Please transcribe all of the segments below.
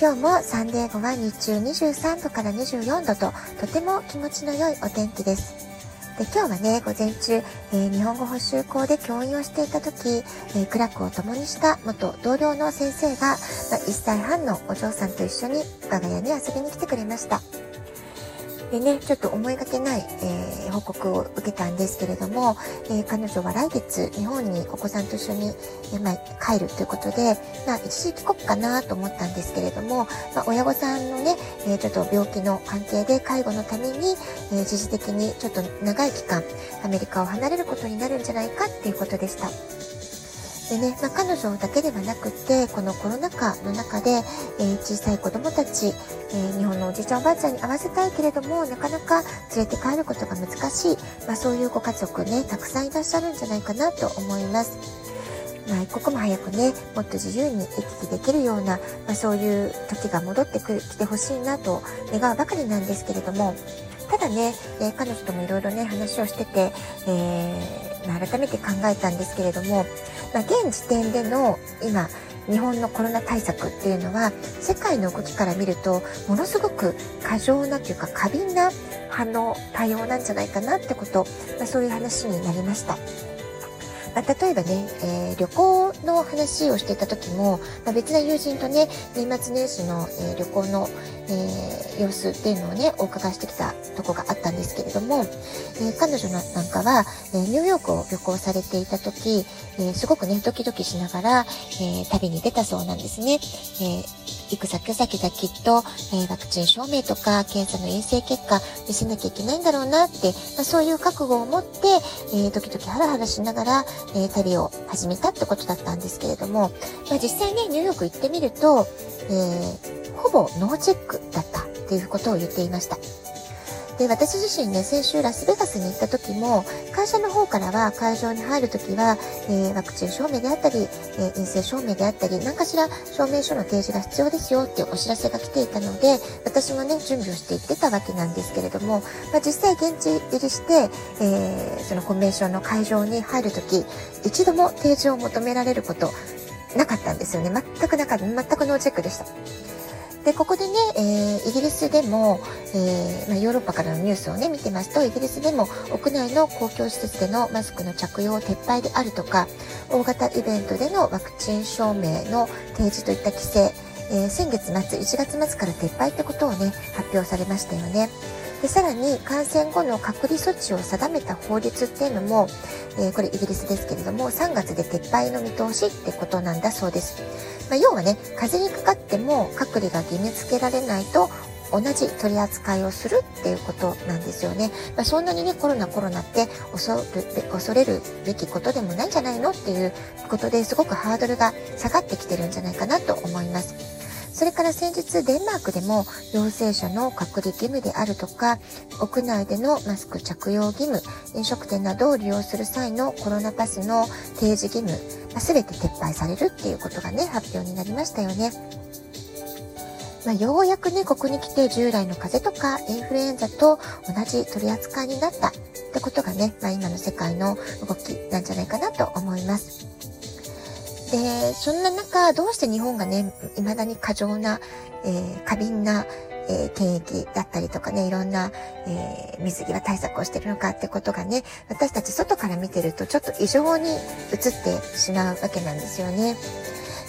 今日もサンデー後は日中23度から24度ととても気持ちの良いお天気です。で今日はね、午前中、えー、日本語補習校で教員をしていた時、えー、苦楽を共にした元同僚の先生が、まあ、1歳半のお嬢さんと一緒に我が家に遊びに来てくれました。でね、ちょっと思いがけない、えー、報告を受けたんですけれども、えー、彼女は来月日本にお子さんと一緒に、えー、まあ、帰るということで、まあ、一時帰国かなと思ったんですけれども、まあ、親御さんのね、えちょっと病気の関係で介護のために、え一時的にちょっと長い期間アメリカを離れることになるんじゃないかっていうことでした。でね、まあ、彼女だけではなくて、このコロナ禍の中で、えー、小さい子供たち、えー、日本のおじいちゃんおばあちゃんに会わせたいけれども、なかなか連れて帰ることが難しい、まあ、そういうご家族ね、たくさんいらっしゃるんじゃないかなと思います。まあ、一刻も早くね、もっと自由に行き来できるような、まあ、そういう時が戻ってくる、来てほしいなと願うばかりなんですけれども、ただね、えー、彼女ともいろいろね、話をしてて、えー、改めて考えたんですけれども、まあ、現時点での今、日本のコロナ対策っていうのは世界の動きから見るとものすごく過剰なというか過敏な反応対応なんじゃないかなってこと、まあ、そういう話になりました。ま、例えばね、えー、旅行の話をしていた時も、まあ、別な友人とね、年末年始の、えー、旅行の、えー、様子っていうのをね、お伺いしてきたとこがあったんですけれども、え彼女なんかは、えニューヨークを旅行されていた時、えすごくね、ドキドキしながら、え旅に出たそうなんですね。え行く先々がきっと、えワクチン証明とか検査の陰性結果見せなきゃいけないんだろうなって、まあ、そういう覚悟を持って、えー、ドキドキハラハラしながら、えー、旅を始めたってことだったんですけれども、まあ、実際ね、ニューヨーク行ってみると、え、ほぼノーチェックだったっていうことを言っていました。で、私自身ね、先週ラスベガスに行った時も、会社の方からは会場に入る時は、えー、ワクチン証明であったり、えー、陰性証明であったり、何かしら証明書の提示が必要ですよっていうお知らせが来ていたので、私もね、準備をしていってたわけなんですけれども、まあ、実際現地入りして、えー、そのコンベンションの会場に入る時、一度も提示を求められること、なかったんですよね。全くなか。全くノーチェックでした。で、ここでね、えー、イギリスでも、えー、まあ、ヨーロッパからのニュースをね、見てますと、イギリスでも屋内の公共施設でのマスクの着用撤廃であるとか、大型イベントでのワクチン証明の提示といった規制、えー、先月末、1月末から撤廃ってことをね、発表されましたよね。でさらに感染後の隔離措置を定めた法律っていうのも、えー、これイギリスですけれども3月で撤廃の見通しってことなんだそうです。まあ、要はね風邪にかかっても隔離が義務付けられないと同じ取り扱いをするっていうことなんですよね。まあ、そんなにね、コロナコロナって恐る恐れるべきことでもないんじゃないのっていうことですごくハードルが下がってきてるんじゃないかなと思います。それから先日デンマークでも陽性者の隔離義務であるとか屋内でのマスク着用義務飲食店などを利用する際のコロナパスの提示義務、全て撤廃されるっていうことがね発表になりましたよね。まあ、ようやくね、ここに来て従来の風邪とかインフルエンザと同じ取り扱いになったってことがね、まあ、今の世界の動きなんじゃないかなと思います。で、そんな中、どうして日本がね、未だに過剰な、えー、過敏な、えー、検疫だったりとかね、いろんな、えー、水際対策をしてるのかってことがね、私たち外から見てるとちょっと異常に映ってしまうわけなんですよね。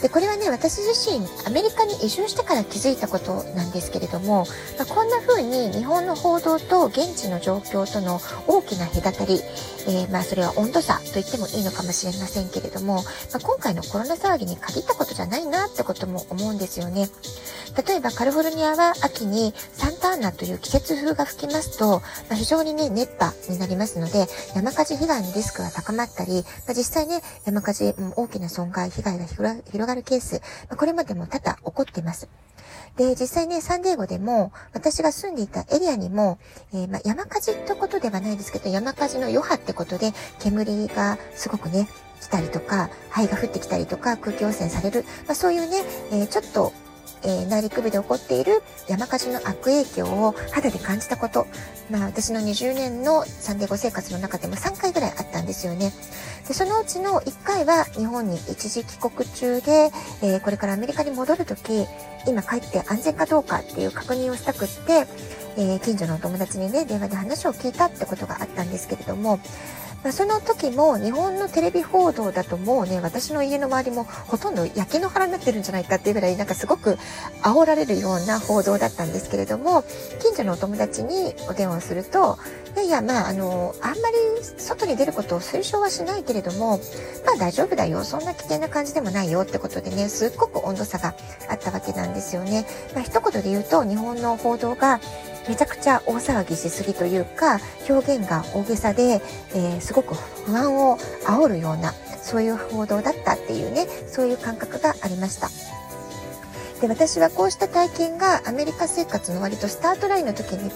で、これはね、私自身、アメリカに移住してから気づいたことなんですけれども、まあ、こんな風に日本の報道と現地の状況との大きな隔たり、えー、まあそれは温度差と言ってもいいのかもしれませんけれども、まあ、今回のコロナ騒ぎに限ったことじゃないなってことも思うんですよね。例えばカリフォルニアは秋にサンターナという季節風が吹きますと、まあ、非常にね、熱波になりますので、山火事被害のリスクが高まったり、まあ、実際ね、山火事、大きな損害、被害が広ががるケース、これまでも多々起こっています。で、実際ね、サンディエゴでも、私が住んでいたエリアにも、えー、ま、山火事ってことではないですけど、山火事の余波ってことで、煙がすごくね、来たりとか、灰が降ってきたりとか、空気汚染される、ま、そういうね、えー、ちょっとえー、内陸部で起こっている山火事の悪影響を肌で感じたこと、まあ私の20年のサンデーゴ生活の中でも3回ぐらいあったんですよね。で、そのうちの1回は日本に一時帰国中で、えー、これからアメリカに戻るとき、今帰って安全かどうかっていう確認をしたくって、えー、近所のお友達にね、電話で話を聞いたってことがあったんですけれども、その時も日本のテレビ報道だともうね、私の家の周りもほとんど焼け野原になってるんじゃないかっていうぐらいなんかすごく煽られるような報道だったんですけれども、近所のお友達にお電話をすると、いやいや、まあ、あの、あんまり外に出ることを推奨はしないけれども、まあ大丈夫だよ。そんな危険な感じでもないよってことでね、すっごく温度差があったわけなんですよね。まあ一言で言うと、日本の報道がめちゃくちゃ大騒ぎしすぎというか表現が大げさで、えー、すごく不安を煽るようなそういう報道だったっていうねそういう感覚がありました。で私はこうした体験がアメリカ生活の割とスタートラインの時に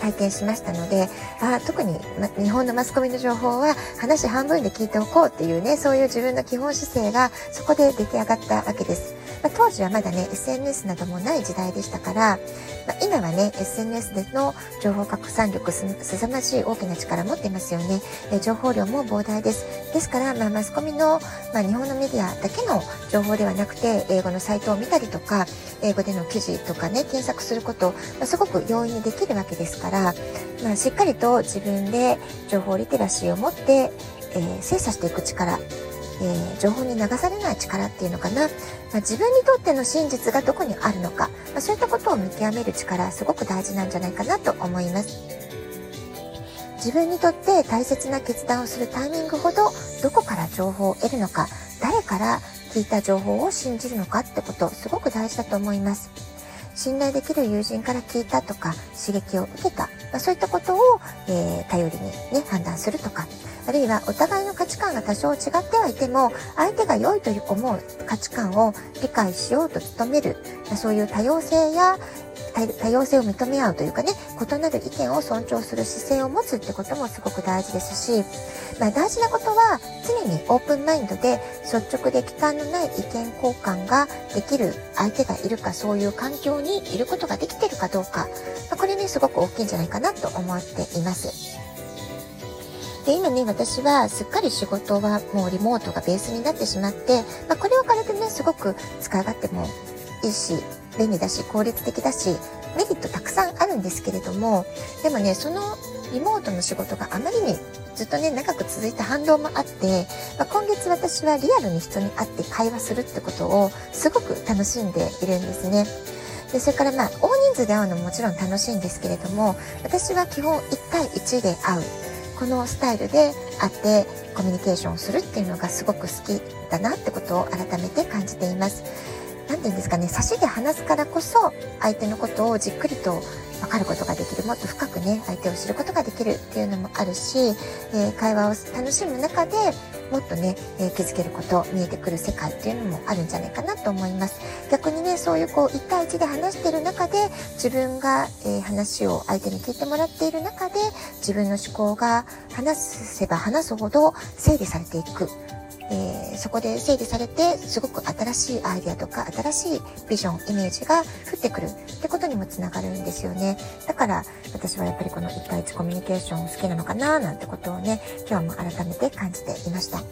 体験しましたのであ特に、ま、日本のマスコミの情報は話半分で聞いておこうっていうねそういう自分の基本姿勢がそこで出来上がったわけです。まあ、当時はまだね SNS などもない時代でしたから、まあ、今はね SNS での情報拡散力すさまじい大きな力を持っていますよね、え情報量も膨大です。ですから、まあ、マスコミの、まあ、日本のメディアだけの情報ではなくて英語のサイトを見たりとか英語での記事とかね検索すること、まあ、すごく容易にできるわけですから、まあ、しっかりと自分で情報リテラシーを持って、えー、精査していく力えー、情報に流されない力っていうのかな、まあ、自分にとっての真実がどこにあるのか、まあ、そういったことを見極める力すごく大事なんじゃないかなと思います。自分にとって大切な決断をするタイミングほどどこから情報を得るのか。誰から聞いた情報を信じるのかってことすごく大事だと思います。信頼できる友人から聞いたとか刺激を受けた、まあ、そういったことを、えー、頼りにね判断するとか。あるいはお互いの価値観が多少違ってはいても、相手が良いという思う価値観を理解しようと努める、そういう多様性や多様性を認め合うというかね、異なる意見を尊重する姿勢を持つってこともすごく大事ですし、まあ、大事なことは常にオープンマインドで率直で期間のない意見交換ができる相手がいるかそういう環境にいることができているかどうか、まあ、これねすごく大きいんじゃないかなと思っています。で、今ね、私はすっかり仕事はもうリモートがベースになってしまって、まあ、これはこれでね、すごく使い勝手もいいし、便利だし、効率的だし、メリットたくさんあるんですけれども、でもね、そのリモートの仕事があまりにずっとね、長く続いた反動もあって、まあ、今月私はリアルに人に会って会話するってことをすごく楽しんでいるんですね。で、それからまあ、大人数で会うのももちろん楽しいんですけれども、私は基本1対1で会う。このスタイルで会ってコミュニケーションをするっていうのがすごく好きだなってことを改めて感じています。何て言うんですかね、差しで話すからこそ相手のことをじっくりと分かることができるもっと深くね相手を知ることができるっていうのもあるし、えー、会話を楽しむ中でもっとね、えー、気づけること見えてくる世界っていうのもあるんじゃないかなと思います。逆にねそういうこう1対1で話してる中で自分が、えー、話を相手に聞いてもらっている中で自分の思考が話せば話すほど整理されていく。えー、そこで整理されてすごく新しいアイデアとか新しいビジョンイメージが降ってくるってことにもつながるんですよね。だから私はやっぱりこの1対1コミュニケーション好きなのかななんてことをね今日も改めて感じていました。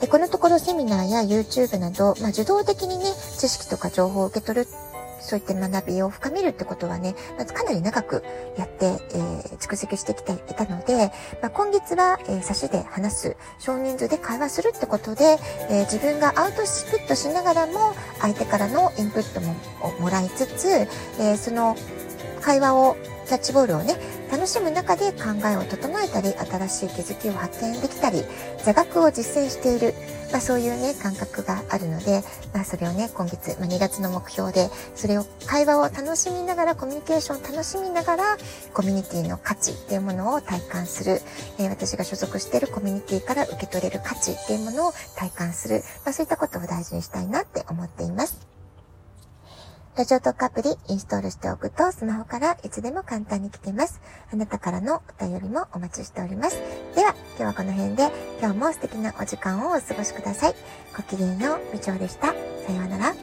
でこのところセミナーや YouTube など、まあ、受動的にね知識とか情報を受け取るそういった学びを深めるってことはね、まずかなり長くやって、えー、蓄積してきていたので、まあ、今月は、えー、差しで話す、少人数で会話するってことで、えー、自分がアウトプットしながらも、相手からのインプットももらいつつ、えその会話を、キャッチボールをね、楽しむ中で考えを整えたり、新しい気づきを発見できたり、座学を実践している、まあ、そういうね、感覚があるので、まあ、それをね、今月、まあ、2月の目標で、それを、会話を楽しみながら、コミュニケーションを楽しみながら、コミュニティの価値っていうものを体感する、えー、私が所属しているコミュニティから受け取れる価値っていうものを体感する、まあ、そういったことを大事にしたいなって思っています。ラジオトークアプリインストールしておくとスマホからいつでも簡単に聞けます。あなたからのお便りもお待ちしております。では、今日はこの辺で今日も素敵なお時間をお過ごしください。ごきげんよう、みちょうでした。さようなら。